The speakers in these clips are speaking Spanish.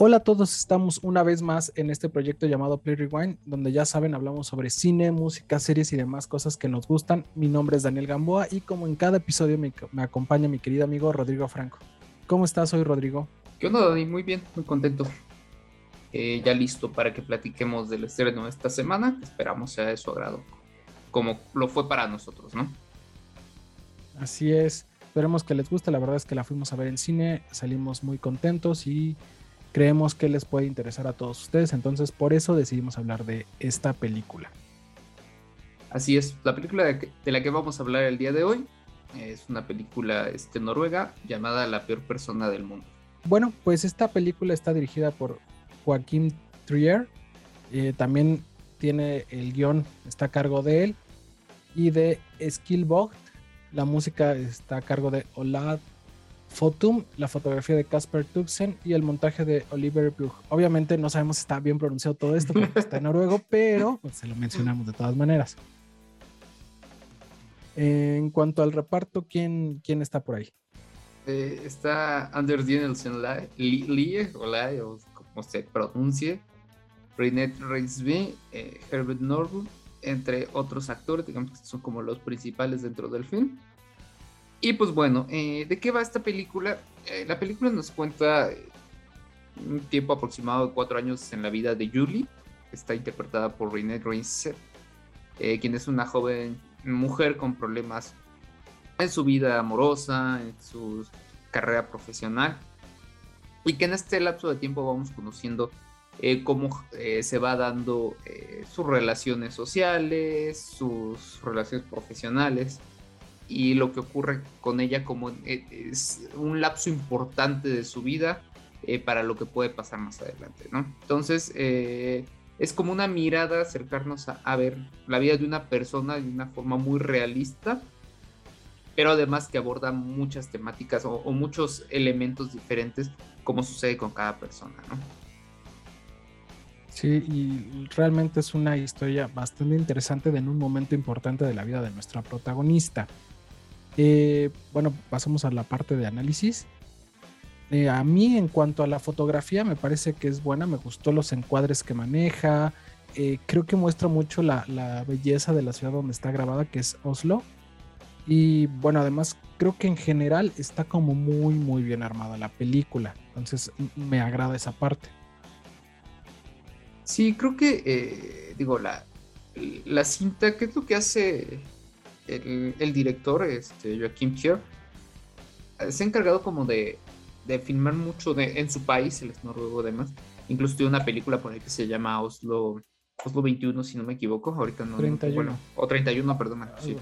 Hola a todos, estamos una vez más en este proyecto llamado Play Rewind, donde ya saben, hablamos sobre cine, música, series y demás cosas que nos gustan. Mi nombre es Daniel Gamboa y como en cada episodio me, me acompaña mi querido amigo Rodrigo Franco. ¿Cómo estás hoy, Rodrigo? ¿Qué onda, Dani? Muy bien, muy contento. Eh, ya listo para que platiquemos del estreno de esta semana. Esperamos sea de su agrado, como lo fue para nosotros, ¿no? Así es. Esperemos que les guste. La verdad es que la fuimos a ver en cine, salimos muy contentos y creemos que les puede interesar a todos ustedes, entonces por eso decidimos hablar de esta película. Así es, la película de, la que vamos a hablar el día de hoy es una película este, noruega llamada La peor persona del mundo. Bueno, pues esta película está dirigida por Joaquín Trier, eh, también tiene el guion, está a cargo de él, y de Skillbox, la música está a cargo de Olad Fotum, la fotografía de Casper Tuxen y el montaje de Oliver Brugh. Obviamente no sabemos si está bien pronunciado todo esto porque está en noruego, pero pues, se lo mencionamos de todas maneras. En cuanto al reparto, ¿quién, quién está por ahí? Eh, está Anders Danielsen Lie, o como se pronuncie, Renette Reisby, eh, Herbert Norwood, entre otros actores, digamos que son como los principales dentro del film. Y pues bueno, eh, ¿de qué va esta película? Eh, la película nos cuenta eh, un tiempo aproximado de cuatro años en la vida de Julie, está interpretada por Renée Reinsett, quien es una joven mujer con problemas en su vida amorosa, en su carrera profesional, y que en este lapso de tiempo vamos conociendo cómo se va dando sus relaciones sociales, sus relaciones profesionales, y lo que ocurre con ella como eh, es un lapso importante de su vida eh, para lo que puede pasar más adelante, ¿no? Entonces, eh, es como una mirada acercarnos a, ver la vida de una persona de una forma muy realista, pero además que aborda muchas temáticas o, o muchos elementos diferentes, como sucede con cada persona, ¿no? Sí, y realmente es una historia bastante interesante en un momento importante de la vida de nuestra protagonista. Eh, bueno, pasamos a la parte de análisis. Eh, a mí, en cuanto a la fotografía, me parece que es buena. Me gustó los encuadres que maneja. Eh, creo que muestra mucho la, belleza de la ciudad donde está grabada, que es Oslo. Y bueno, además creo que en general está como muy, muy bien armada la película. Entonces me agrada esa parte. Sí, creo que, digo, la, la cinta, ¿qué es lo que hace el, director, este, Joaquim Thier, se ha encargado como de, filmar mucho de, en su país, el es noruego además. Incluso tiene una película por ahí que se llama Oslo, Oslo 21, si no me equivoco. Ahorita no. 31. bueno, o 31, perdón. Sí,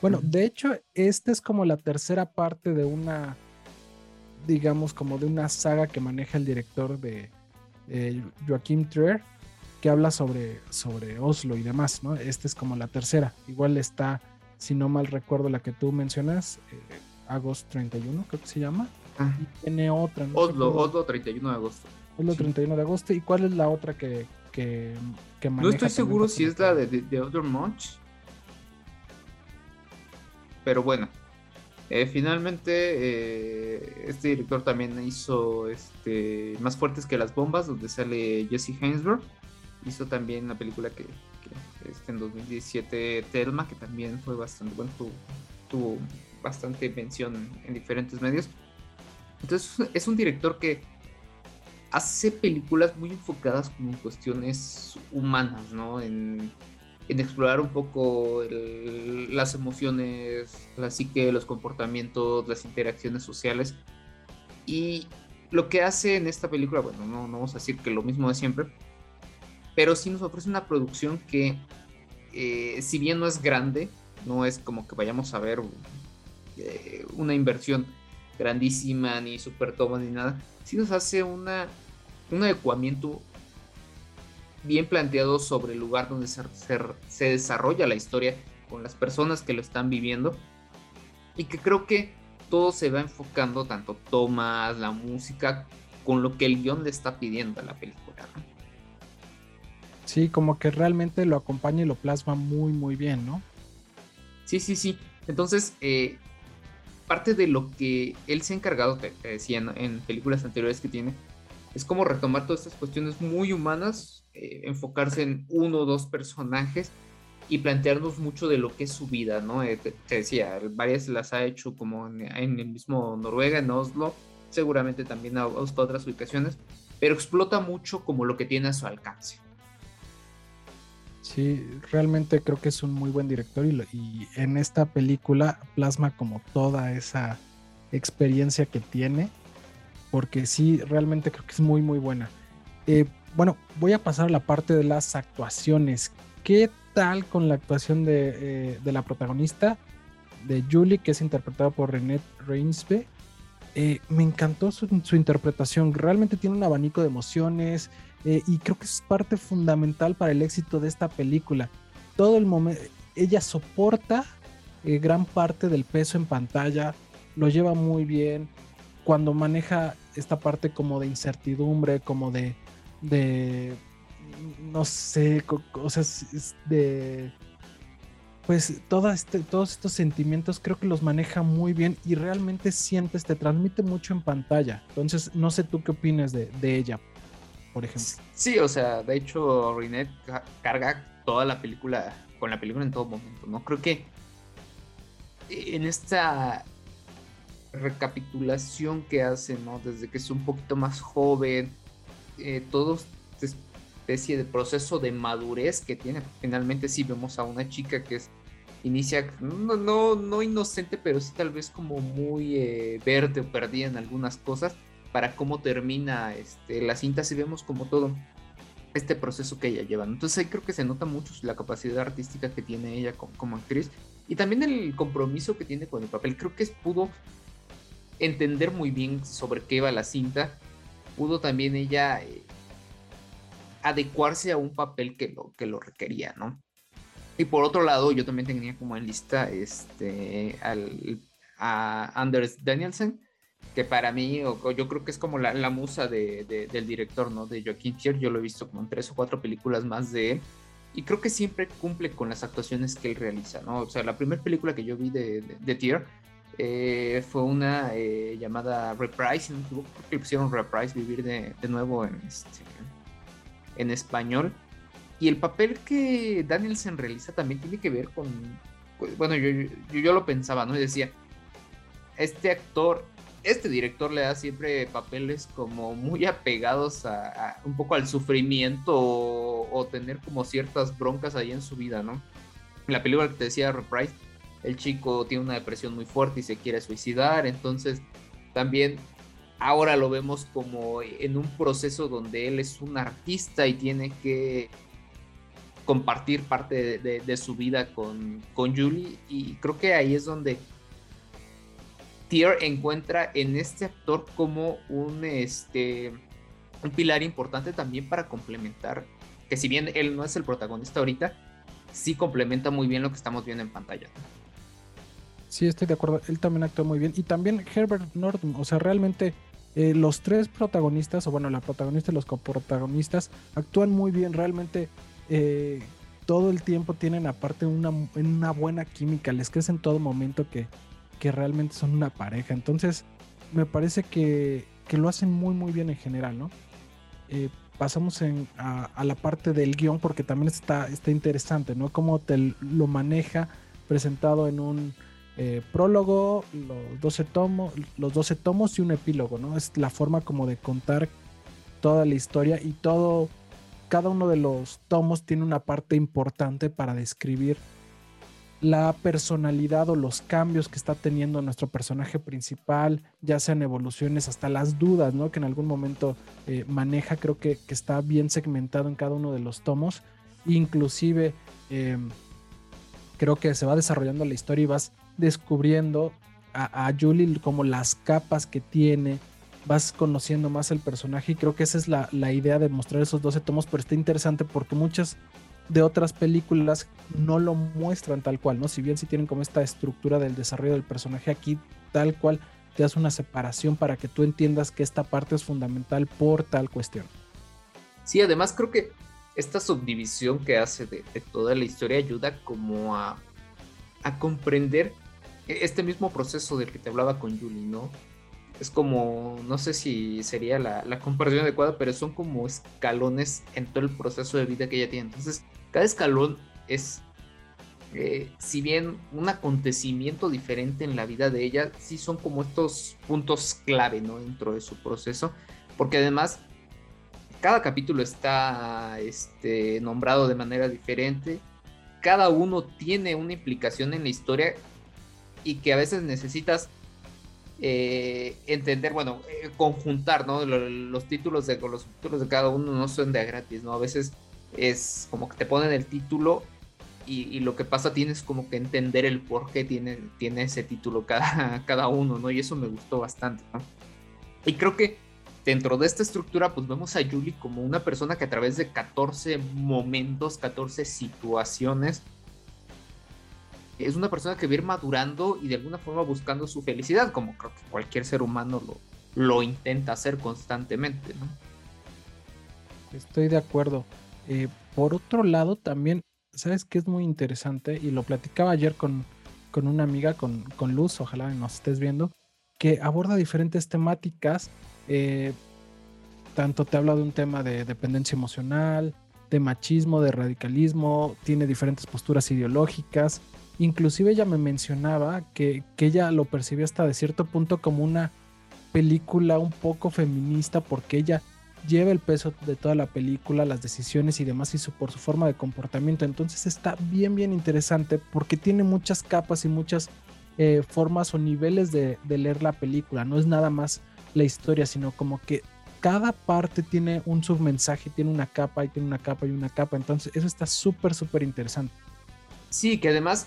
bueno, de hecho, esta es como la tercera parte de una, digamos, como de una saga que maneja el director de Joaquim Trier que habla sobre, sobre Oslo y demás, ¿no? Esta es como la tercera. Igual está, si no mal recuerdo, la que tú mencionas, eh, agosto 31, creo que se llama. Ah. Y tiene otra. ¿no? Oslo, Oslo 31 de agosto. Oslo 31 de agosto. ¿Y cuál es la otra que, que, maneja? No estoy seguro si es la de, de, Other Much. Pero bueno, eh, finalmente, eh, este director también hizo este, Más Fuertes que las Bombas, donde sale Jesse Hainsberg hizo también la película que, este, en 2017 Telma, que también fue bastante, bueno, tuvo, bastante mención en diferentes medios. Entonces es un director que hace películas muy enfocadas como en cuestiones humanas, ¿no? En, explorar un poco las emociones, la psique, los comportamientos, las interacciones sociales. Y lo que hace en esta película, bueno, no, no vamos a decir que lo mismo de siempre, pero sí nos ofrece una producción que, eh, si bien no es grande, no es como que vayamos a ver eh, una inversión grandísima, ni super toma, ni nada, sí nos hace una, un adecuamiento bien planteado sobre el lugar donde se, desarrolla la historia, con las personas que lo están viviendo, y que creo que todo se va enfocando, tanto tomas, la música, con lo que el guion le está pidiendo a la película. Sí, como que realmente lo acompaña y lo plasma muy, muy bien, ¿no? Sí, sí, sí. Entonces, eh, parte de lo que él se ha encargado, te, decía en, películas anteriores que tiene, es como retomar todas estas cuestiones muy humanas, eh, enfocarse en uno o dos personajes y plantearnos mucho de lo que es su vida, ¿no? Eh, te, decía, varias las ha hecho como en, el mismo Noruega, en Oslo, seguramente también a, otras ubicaciones, pero explota mucho como lo que tiene a su alcance. Sí, realmente creo que es un muy buen director y, en esta película plasma como toda esa experiencia que tiene, porque sí, realmente creo que es muy, muy buena. Eh, bueno, voy a pasar a la parte de las actuaciones. ¿Qué tal con la actuación de, eh, la protagonista, de Julie, que es interpretada por Renette Reinsbe? Eh, me encantó su, interpretación. Realmente tiene un abanico de emociones y creo que es parte fundamental para el éxito de esta película. Todo el momento, ella soporta gran parte del peso en pantalla, lo lleva muy bien. Cuando maneja esta parte como de incertidumbre, como de, de no sé, sea, de pues este, todos estos sentimientos creo que los maneja muy bien y realmente sientes, te transmite mucho en pantalla. Entonces, no sé tú qué opinas de, de ella, por ejemplo. Sí, o sea, de hecho, Rinet carga toda la película, con la película en todo momento, ¿no? Creo que en esta recapitulación que hace, ¿no? Desde que es un poquito más joven, eh, todo esta especie de proceso de madurez que tiene. Finalmente sí vemos a una chica que es inicia, no, no, no inocente, pero sí tal vez como muy eh, verde o perdida en algunas cosas, para cómo termina este, la cinta, si vemos como todo este proceso que ella lleva. Entonces ahí creo que se nota mucho la capacidad artística que tiene ella como, actriz y también el compromiso que tiene con el papel. Creo que pudo entender muy bien sobre qué iba la cinta, pudo también ella eh, adecuarse a un papel que lo, que lo requería, ¿no? Y por otro lado, yo también tenía como en lista este, al, a Anders Danielsen, que para mí, yo creo que es como la, musa de, del director, ¿no? De Joaquín Tier, yo lo he visto como en tres o cuatro películas más de él, y creo que siempre cumple con las actuaciones que él realiza, ¿no? O sea, la primera película que yo vi de, de Tier eh, fue una eh, llamada Reprise, no que pusieron Reprise, Vivir de, nuevo en, este, en español. Y el papel que Danielson realiza también tiene que ver con, pues, bueno, yo, yo, lo pensaba, ¿no? Y decía, este actor, este director le da siempre papeles como muy apegados a, un poco al sufrimiento o, tener como ciertas broncas ahí en su vida, ¿no? La película que te decía Reprise el chico tiene una depresión muy fuerte y se quiere suicidar, entonces también ahora lo vemos como en un proceso donde él es un artista y tiene que compartir parte de, su vida con, con, Julie y creo que ahí es donde Tier encuentra en este actor como un, este, un pilar importante también para complementar, que si bien él no es el protagonista ahorita, sí complementa muy bien lo que estamos viendo en pantalla. Sí, estoy de acuerdo. Él también actuó muy bien. Y también Herbert Norton. O sea, realmente eh, los tres protagonistas, o bueno, la protagonista y los coprotagonistas, actúan muy bien. Realmente eh, todo el tiempo tienen aparte una, una buena química. Les crees en todo momento que, que realmente son una pareja. Entonces, me parece que, que lo hacen muy, muy bien en general, ¿no? Eh, pasamos a, la parte del guion porque también está, está interesante, ¿no? Cómo te lo maneja presentado en un eh, prólogo, los 12, tomos, los 12 tomos y un epílogo, ¿no? Es la forma como de contar toda la historia y todo, cada uno de los tomos tiene una parte importante para describir la personalidad o los cambios que está teniendo nuestro personaje principal, ya sean evoluciones hasta las dudas, ¿no? Que en algún momento eh, maneja, creo que, está bien segmentado en cada uno de los tomos, inclusive em, creo que se va desarrollando la historia y vas descubriendo a, Julie como las capas que tiene, vas conociendo más el personaje y creo que esa es la, idea de mostrar esos 12 tomos, pero está interesante porque muchas de otras películas no lo muestran tal cual, ¿no? Si bien si tienen como esta estructura del desarrollo del personaje aquí, tal cual te hace una separación para que tú entiendas que esta parte es fundamental por tal cuestión. Sí, además creo que esta subdivisión que hace de, toda la historia ayuda como a, a comprender e-, este mismo proceso del que te hablaba con Julie, ¿no? Es como, no sé si sería la, comparación adecuada, pero son como escalones en todo el proceso de vida que ella tiene. Entonces, cada escalón es, eh, si bien un acontecimiento diferente en la vida de ella, sí son como estos puntos clave, ¿no? Dentro de su proceso, porque además cada capítulo está este, nombrado de manera diferente, cada uno tiene una implicación en la historia y que a veces necesitas eh, entender, bueno, eh, conjuntar, ¿no? Los, títulos de los títulos de cada uno no son de gratis, ¿no? A veces es como que te ponen el título y, lo que pasa tienes como que entender el por qué tiene, tiene ese título cada, cada uno, ¿no? Y eso me gustó bastante, ¿no? Y creo que dentro de esta estructura, pues vemos a Julie como una persona que a través de 14 momentos, 14 situaciones, es una persona que va a ir madurando y de alguna forma buscando su felicidad, como creo que cualquier ser humano lo, lo intenta hacer constantemente, ¿no? Estoy de acuerdo. Eh, por otro lado, también, ¿sabes qué es muy interesante? Y lo platicaba ayer con, con una amiga, con, con Luz, ojalá nos estés viendo, que aborda diferentes temáticas. Eh, tanto te habla de un tema de dependencia emocional, de machismo, de radicalismo, tiene diferentes posturas ideológicas Inclusive ella me mencionaba que, ella lo percibía hasta de cierto punto como una película un poco feminista porque ella lleva el peso de toda la película, las decisiones y demás y su, por su forma de comportamiento. Entonces está bien, bien interesante porque tiene muchas capas y muchas eh, formas o niveles de, de, leer la película. No es nada más la historia, sino como que cada parte tiene un submensaje, tiene una capa y tiene una capa y una capa. Entonces eso está súper, súper interesante. Sí, que además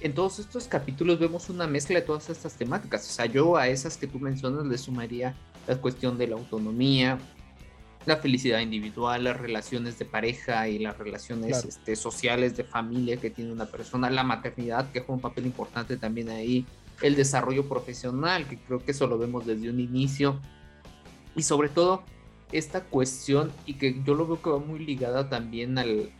en todos estos capítulos vemos una mezcla de todas estas temáticas. O sea, yo a esas que tú mencionas le sumaría la cuestión de la autonomía, la felicidad individual, las relaciones de pareja y las relaciones este, sociales de familia que tiene una persona, la maternidad que juega un papel importante también ahí, el desarrollo profesional, que creo que eso lo vemos desde un inicio, y sobre todo esta cuestión y que yo lo veo que va muy ligada también al,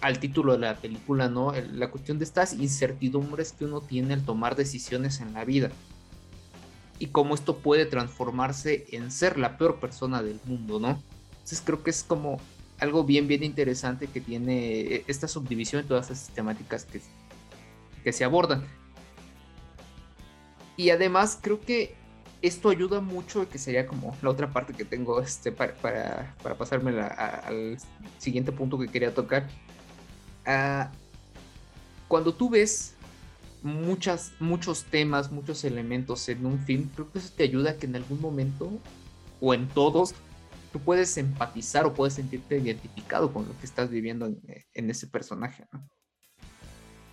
al título de la película, ¿no? La cuestión de estas incertidumbres que uno tiene al tomar decisiones en la vida. Y cómo esto puede transformarse en ser la peor persona del mundo, ¿no? Entonces creo que es como algo bien, bien interesante que tiene esta subdivisión de todas estas temáticas que, que se abordan. Y además creo que esto ayuda mucho, que sería como la otra parte que tengo este, para, para, para pasarme al siguiente punto que quería tocar, Ah, cuando tú ves muchas, muchos temas, muchos elementos en un film, creo que eso te ayuda a que en algún momento o en todos tú puedes empatizar o puedes sentirte identificado con lo que estás viviendo en, ese personaje.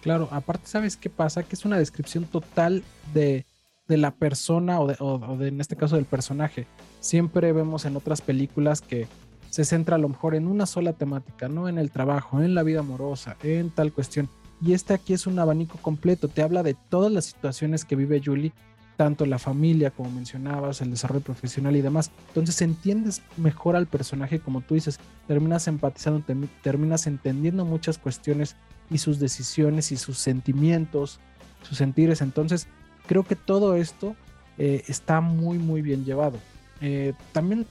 Claro, aparte, ¿sabes qué pasa? Que es una descripción total de, la persona o, o de, en este caso, del personaje. Siempre vemos en otras películas que se centra a lo mejor en una sola temática, no en el trabajo, en la vida amorosa, en tal cuestión. Y este aquí es un abanico completo, te habla de todas las situaciones que vive Julie, tanto la familia como mencionabas, el desarrollo profesional y demás. Entonces entiendes mejor al personaje, como tú dices, terminas empatizando, terminas entendiendo muchas cuestiones y sus decisiones y sus sentimientos, sus sentires. Entonces creo que todo esto eh, está muy, muy bien llevado. Eh, también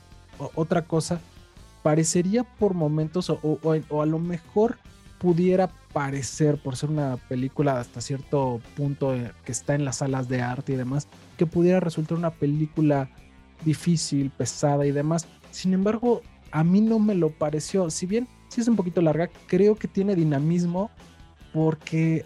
otra cosa parecería por momentos, o, a lo mejor pudiera parecer, por ser una película hasta cierto punto eh, que está en las salas de arte y demás, que pudiera resultar una película difícil, pesada y demás. Sin embargo, a mí no me lo pareció. Si bien sí es un poquito larga, creo que tiene dinamismo porque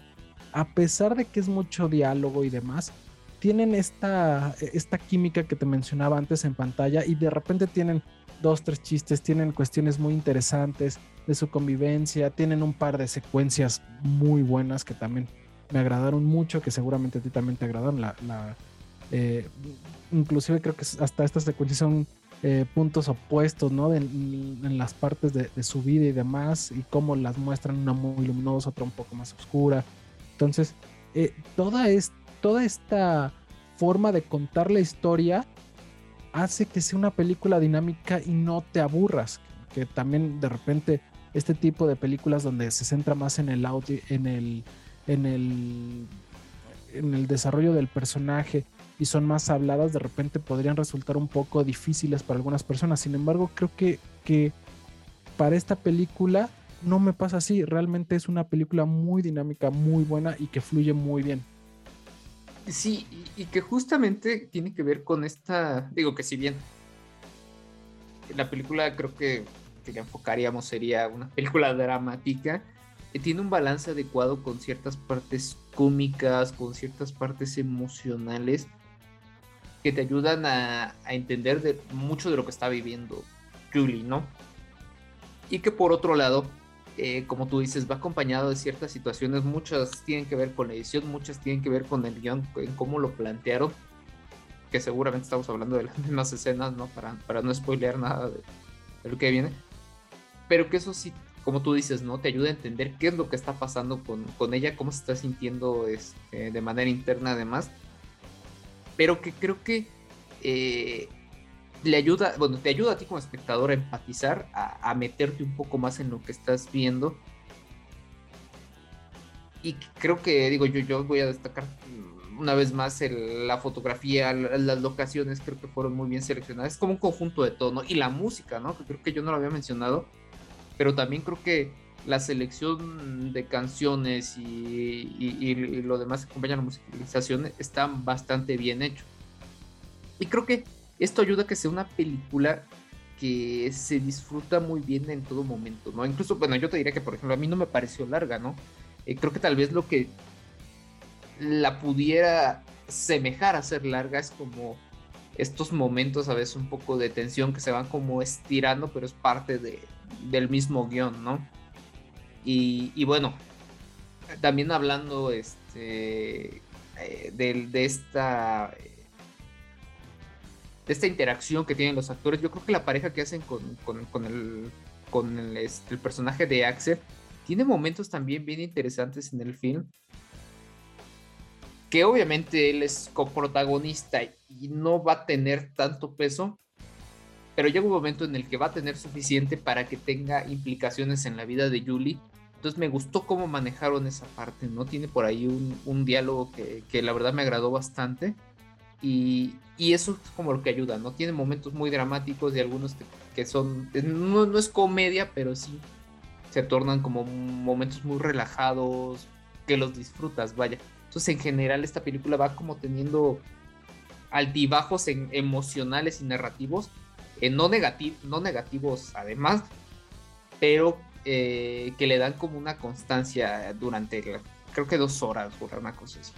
a pesar de que es mucho diálogo y demás, tienen esta, esta química que te mencionaba antes en pantalla y de repente tienen dos, tres chistes, tienen cuestiones muy interesantes de su convivencia, tienen un par de secuencias muy buenas que también me agradaron mucho, que seguramente a ti también te agradaron. La, eh, inclusive creo que hasta estas secuencias son eh, puntos opuestos, ¿no? en, las partes de, su vida y demás, y cómo las muestran, una muy luminosa, otra un poco más oscura. Entonces, eh, toda, es, toda esta forma de contar la historia hace que sea una película dinámica y no te aburras. Que también de repente este tipo de películas donde se centra más en el audio, en el, en el, en el desarrollo del personaje y son más habladas, de repente podrían resultar un poco difíciles para algunas personas. Sin embargo, creo que, que para esta película no me pasa así. Realmente es una película muy dinámica, muy buena y que fluye muy bien. Sí, y, que justamente tiene que ver con esta, digo que si bien la película creo que, que enfocaríamos sería una película dramática, eh, tiene un balance adecuado con ciertas partes cómicas, con ciertas partes emocionales que te ayudan a, entender de, mucho de lo que está viviendo Julie, ¿no? Y que por otro lado, eh, como tú dices, va acompañado de ciertas situaciones, muchas tienen que ver con la edición, muchas tienen que ver con el guion, en cómo lo plantearon, que seguramente estamos hablando de las mismas escenas, ¿no? Para, para no spoilear nada de, lo que viene, pero que eso sí, como tú dices, ¿no? Te ayuda a entender qué es lo que está pasando con, con ella, cómo se está sintiendo este, de manera interna además, pero que creo que... Eh, le ayuda, bueno, te ayuda a ti como espectador a empatizar, a, meterte un poco más en lo que estás viendo. Y creo que, digo, yo, yo voy a destacar una vez más la fotografía, las locaciones, creo que fueron muy bien seleccionadas. Es como un conjunto de todo. Y la música, ¿no? Que creo que yo no lo había mencionado, pero también creo que la selección de canciones y, y lo demás que acompaña la musicalización está bastante bien hecho. Y creo que esto ayuda a que sea una película que se disfruta muy bien en todo momento, ¿no? Incluso, bueno, yo te diría que, por ejemplo, a mí no me pareció larga, ¿no? Eh, creo que tal vez lo que la pudiera semejar a ser larga es como estos momentos a veces un poco de tensión que se van como estirando, pero es parte de, del mismo guion, ¿no? Y, bueno, también hablando este, eh, de, de, esta de esta interacción que tienen los actores. Yo creo que la pareja que hacen con, el, con este, el, personaje de Axel tiene momentos también bien interesantes en el film. Que obviamente él es coprotagonista y no va a tener tanto peso, pero llega un momento en el que va a tener suficiente para que tenga implicaciones en la vida de Julie. Entonces me gustó cómo manejaron esa parte, ¿no? Tiene por ahí un, diálogo que, que, la verdad me agradó bastante. Y, eso es como lo que ayuda, ¿no? Tiene momentos muy dramáticos y algunos que, son, no, es comedia, pero sí se tornan como momentos muy relajados, que los disfrutas, vaya. Entonces en general esta película va como teniendo altibajos emocionales y narrativos, eh, no, no negativos además, pero eh, que le dan como una constancia durante, creo que dos horas, o una cosa así.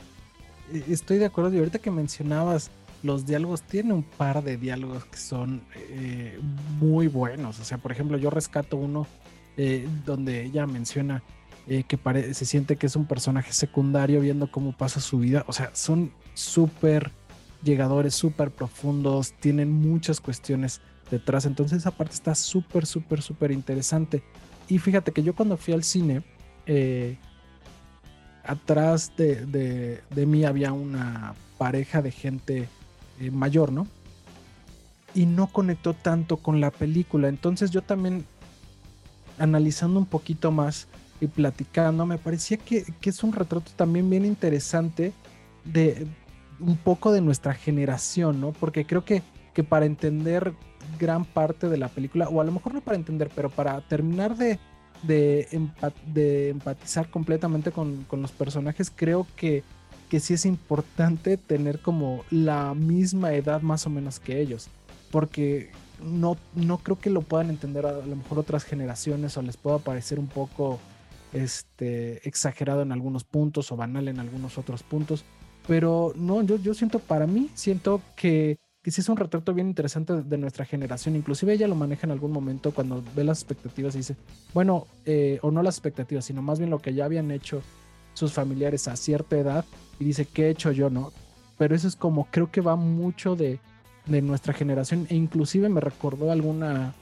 Eh, estoy de acuerdo. Y ahorita que mencionabas los diálogos, tiene un par de diálogos que son eh, muy buenos. O sea, por ejemplo, yo rescato uno eh, donde ella menciona que se siente que es un personaje secundario viendo cómo pasa su vida. O sea, son súper llegadores, súper profundos, tienen muchas cuestiones detrás. Entonces esa parte está súper, súper, súper interesante. Y fíjate que yo cuando fui al cine, atrás de, mí había una pareja de gente eh, mayor, ¿no? Y no conectó tanto con la película. Entonces yo también, analizando un poquito más y platicando, me parecía que, es un retrato también bien interesante de un poco de nuestra generación, ¿no? Porque creo que, que para entender gran parte de la película, o a lo mejor no para entender, pero para terminar de, de, empatizar completamente con, los personajes, creo que, que sí es importante tener como la misma edad más o menos que ellos. Porque no, no creo que lo puedan entender a lo mejor otras generaciones o les pueda parecer un poco este, exagerado en algunos puntos o banal en algunos otros puntos. Pero no, yo, yo siento para mí, siento que que sí es un retrato bien interesante de nuestra generación. Inclusive ella lo maneja en algún momento cuando ve las expectativas y dice, bueno, eh, o no las expectativas, sino más bien lo que ya habían hecho sus familiares a cierta edad y dice, ¿qué he hecho yo? No, pero eso es como, creo que va mucho de, de nuestra generación e inclusive me recordó alguna,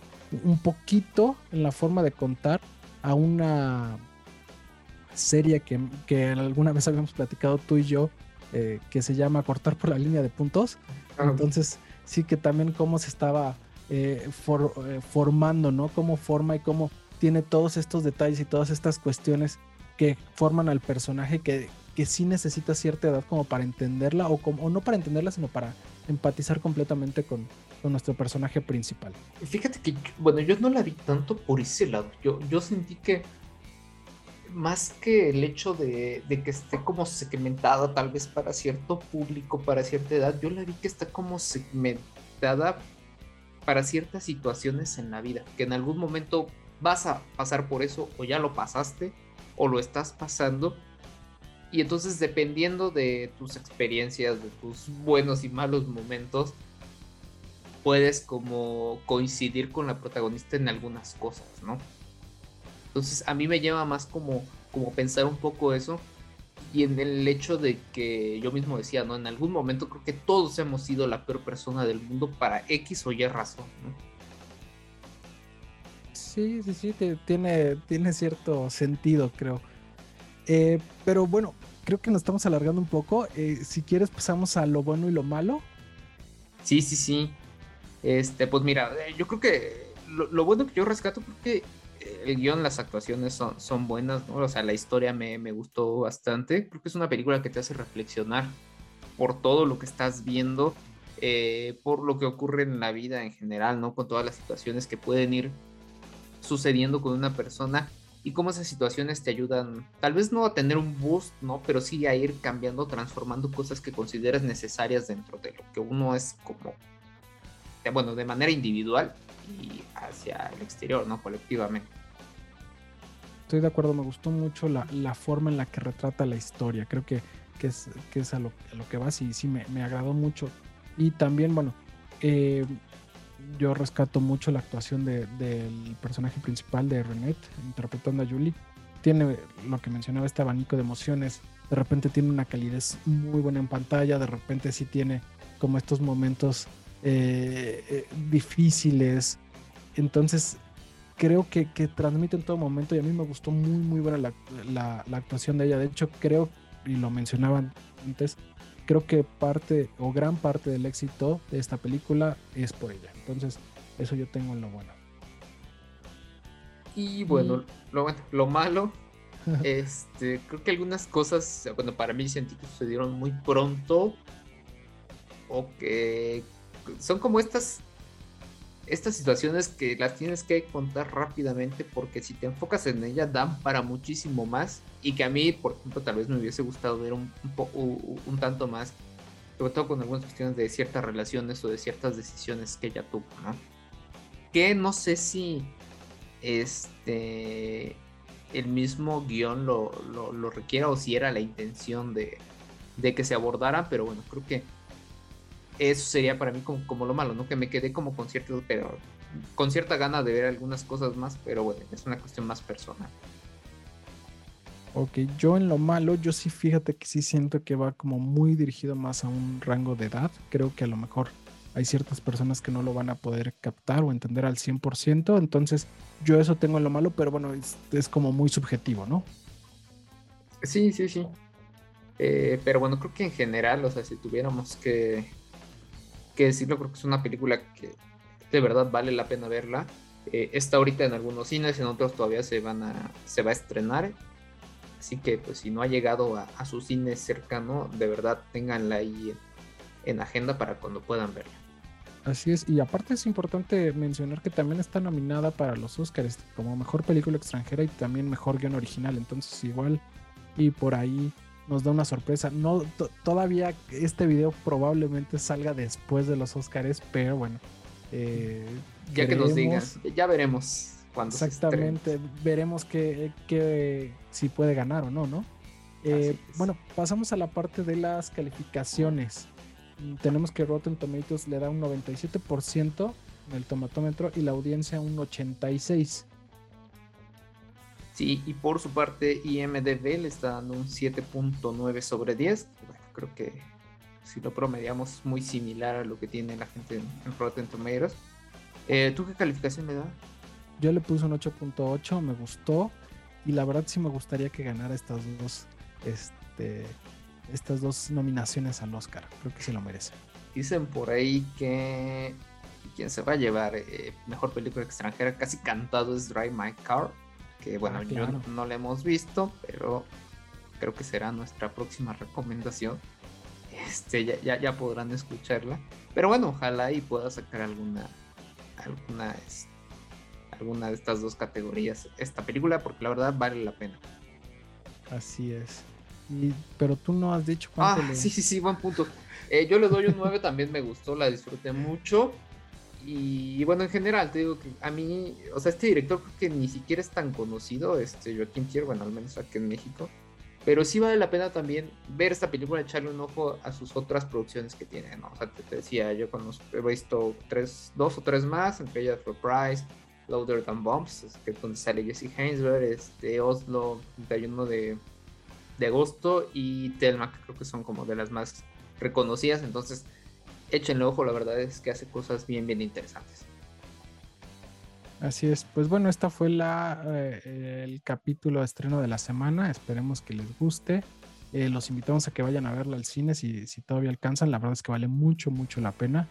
un poquito en la forma de contar a una serie que, que alguna vez habíamos platicado tú y yo, eh, que se llama Cortar por la línea de puntos. Entonces, sí que también cómo se estaba eh, eh, formando, ¿no? Cómo forma y cómo tiene todos estos detalles y todas estas cuestiones que forman al personaje que que sí necesita cierta edad como para entenderla, o, como, no para entenderla, sino para empatizar completamente con, nuestro personaje principal. Fíjate que, bueno, yo no la vi tanto por ese lado. Yo, yo sentí que más que el hecho de, que esté como segmentada tal vez para cierto público, para cierta edad, yo la vi que está como segmentada para ciertas situaciones en la vida, que en algún momento vas a pasar por eso o ya lo pasaste o lo estás pasando. Y entonces dependiendo de tus experiencias, de tus buenos y malos momentos, puedes como coincidir con la protagonista en algunas cosas, ¿no? Entonces a mí me lleva más como, como pensar un poco eso y en el hecho de que yo mismo decía, ¿no? En algún momento creo que todos hemos sido la peor persona del mundo para X o Y razón, ¿no? Sí, sí, sí, tiene, tiene cierto sentido, creo. Eh, pero bueno, creo que nos estamos alargando un poco. Eh, si quieres, pasamos a lo bueno y lo malo. Sí, sí, sí. Este, pues mira, eh, yo creo que lo, lo bueno que yo rescato, porque el guion, las actuaciones son, buenas, ¿no? O sea, la historia me, me, gustó bastante. Creo que es una película que te hace reflexionar por todo lo que estás viendo, eh, por lo que ocurre en la vida en general, ¿no? Con todas las situaciones que pueden ir sucediendo con una persona y cómo esas situaciones te ayudan, tal vez no a tener un boost, ¿no? Pero sí a ir cambiando, transformando cosas que consideras necesarias dentro de lo que uno es como, bueno, de manera individual y hacia el exterior, ¿no? Colectivamente. Estoy de acuerdo, me gustó mucho la, la forma en la que retrata la historia. Creo que, que, es, que es a lo, que vas y sí me, me, agradó mucho. Y también, bueno, eh, yo rescato mucho la actuación de, del personaje principal de Renette, interpretando a Julie. Tiene lo que mencionaba, este abanico de emociones. De repente tiene una calidez muy buena en pantalla, de repente sí tiene como estos momentos eh, eh, difíciles. Entonces, creo que, que, transmite en todo momento y a mí me gustó muy, muy buena la, la, la, actuación de ella. De hecho, creo, y lo mencionaban antes, creo que parte o gran parte del éxito de esta película es por ella. Entonces, eso yo tengo en lo bueno. Y bueno, y... Lo, lo malo, este, creo que algunas cosas, bueno, para mí sentí que sucedieron muy pronto o que son como estas estas situaciones que las tienes que contar rápidamente porque si te enfocas en ella dan para muchísimo más y que a mí, por ejemplo, tal vez me hubiese gustado ver un, un, un tanto más, sobre todo con algunas cuestiones de ciertas relaciones o de ciertas decisiones que ella tuvo, ¿no? Que no sé si este el mismo guion lo, lo, lo requiera o si era la intención de, de que se abordara, pero bueno, creo que eso sería para mí como, como, lo malo, ¿no? Que me quedé como con cierto, pero con cierta gana de ver algunas cosas más, pero bueno, es una cuestión más personal. Ok, yo en lo malo, yo sí fíjate que sí siento que va como muy dirigido más a un rango de edad. Creo que a lo mejor hay ciertas personas que no lo van a poder captar o entender al 100%, entonces yo eso tengo en lo malo, pero bueno, es, es como muy subjetivo, ¿no? Sí, sí, sí. Eh, pero bueno, creo que en general, o sea, si tuviéramos que que decirlo, creo que es una película que de verdad vale la pena verla. Eh, está ahorita en algunos cines, en otros todavía se van a, se va a estrenar. Así que pues si no ha llegado a, su cine cercano, de verdad ténganla ahí en, en, agenda para cuando puedan verla. Así es, y aparte es importante mencionar que también está nominada para los Oscars como mejor película extranjera y también mejor guion original. Entonces igual y por ahí nos da una sorpresa. No, todavía este video probablemente salga después de los Oscars, pero bueno. Eh, ya veremos, que nos digan, ya veremos cuando Exactamente, veremos que, que, si puede ganar o no, ¿no? Eh, bueno, pasamos a la parte de las calificaciones. Tenemos que Rotten Tomatoes le da un 97% en el tomatómetro y la audiencia un 86%. Sí, y por su parte IMDB le está dando un 7.9 sobre 10. Bueno, creo que si lo promediamos muy similar a lo que tiene la gente en, en Rotten Tomatoes. Eh, ¿Tú qué calificación le das? Yo le puse un 8.8, me gustó y la verdad sí me gustaría que ganara estas dos, este, estas dos nominaciones al Oscar. Creo que sí lo merece. Dicen por ahí que quien se va a llevar eh, mejor película extranjera casi cantado es Drive My Car que bueno, ah, claro. yo no la hemos visto, pero creo que será nuestra próxima recomendación. Este, ya, ya, podrán escucharla. Pero bueno, ojalá y pueda sacar alguna, alguna, alguna de estas dos categorías esta película, porque la verdad vale la pena. Así es. pero tú no has dicho cuánto ah, Sí, sí, sí, buen punto. Eh, yo le doy un 9, también me gustó, la disfruté mucho. Y, bueno, en general, te digo que a mí, o sea, este director creo que ni siquiera es tan conocido, este Joaquín Tier, bueno, al menos aquí en México. Pero sí vale la pena también ver esta película, echarle un ojo a sus otras producciones que tiene, ¿no? O sea, te, decía, yo conozco, he visto tres, dos o tres más, entre ellas For Price, Louder Than Bombs, que es donde sale Jesse Hainsberg, este, Oslo, 31 de, de agosto, y Telma, que creo que son como de las más reconocidas, entonces échenle ojo, la verdad es que hace cosas bien, bien interesantes. Así es, pues bueno, esta fue la, eh, el capítulo de estreno de la semana, esperemos que les guste. Eh, los invitamos a que vayan a verla al cine si, si todavía alcanzan, la verdad es que vale mucho, mucho la pena.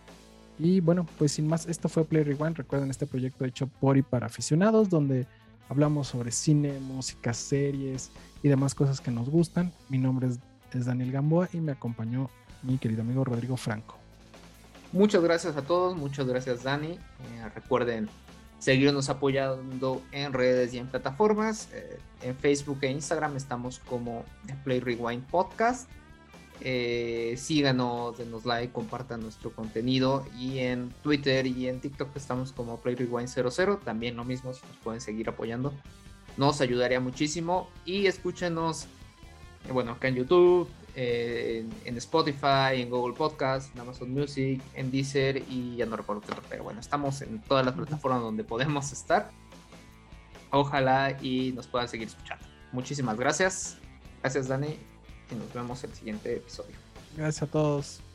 Y bueno, pues sin más, esto fue Play Rewind, recuerden este proyecto hecho por y para aficionados, donde hablamos sobre cine, música, series y demás cosas que nos gustan. Mi nombre es, es Daniel Gamboa y me acompañó mi querido amigo Rodrigo Franco. Muchas gracias a todos, muchas gracias Dani. Eh, recuerden seguirnos apoyando en redes y en plataformas. Eh, en Facebook e Instagram estamos como Play Rewind Podcast. Eh, síganos, denos like, compartan nuestro contenido y en Twitter y en TikTok estamos como Play Rewind 00. También lo mismo, si nos pueden seguir apoyando, nos ayudaría muchísimo. Y escúchenos, bueno, acá en YouTube, en, Spotify, en Google Podcast, en Amazon Music, en Deezer y ya no recuerdo qué otro, pero bueno, estamos en todas las plataformas donde podemos estar. Ojalá y nos puedan seguir escuchando. Muchísimas gracias. Gracias Dani y nos vemos en el siguiente episodio. Gracias a todos.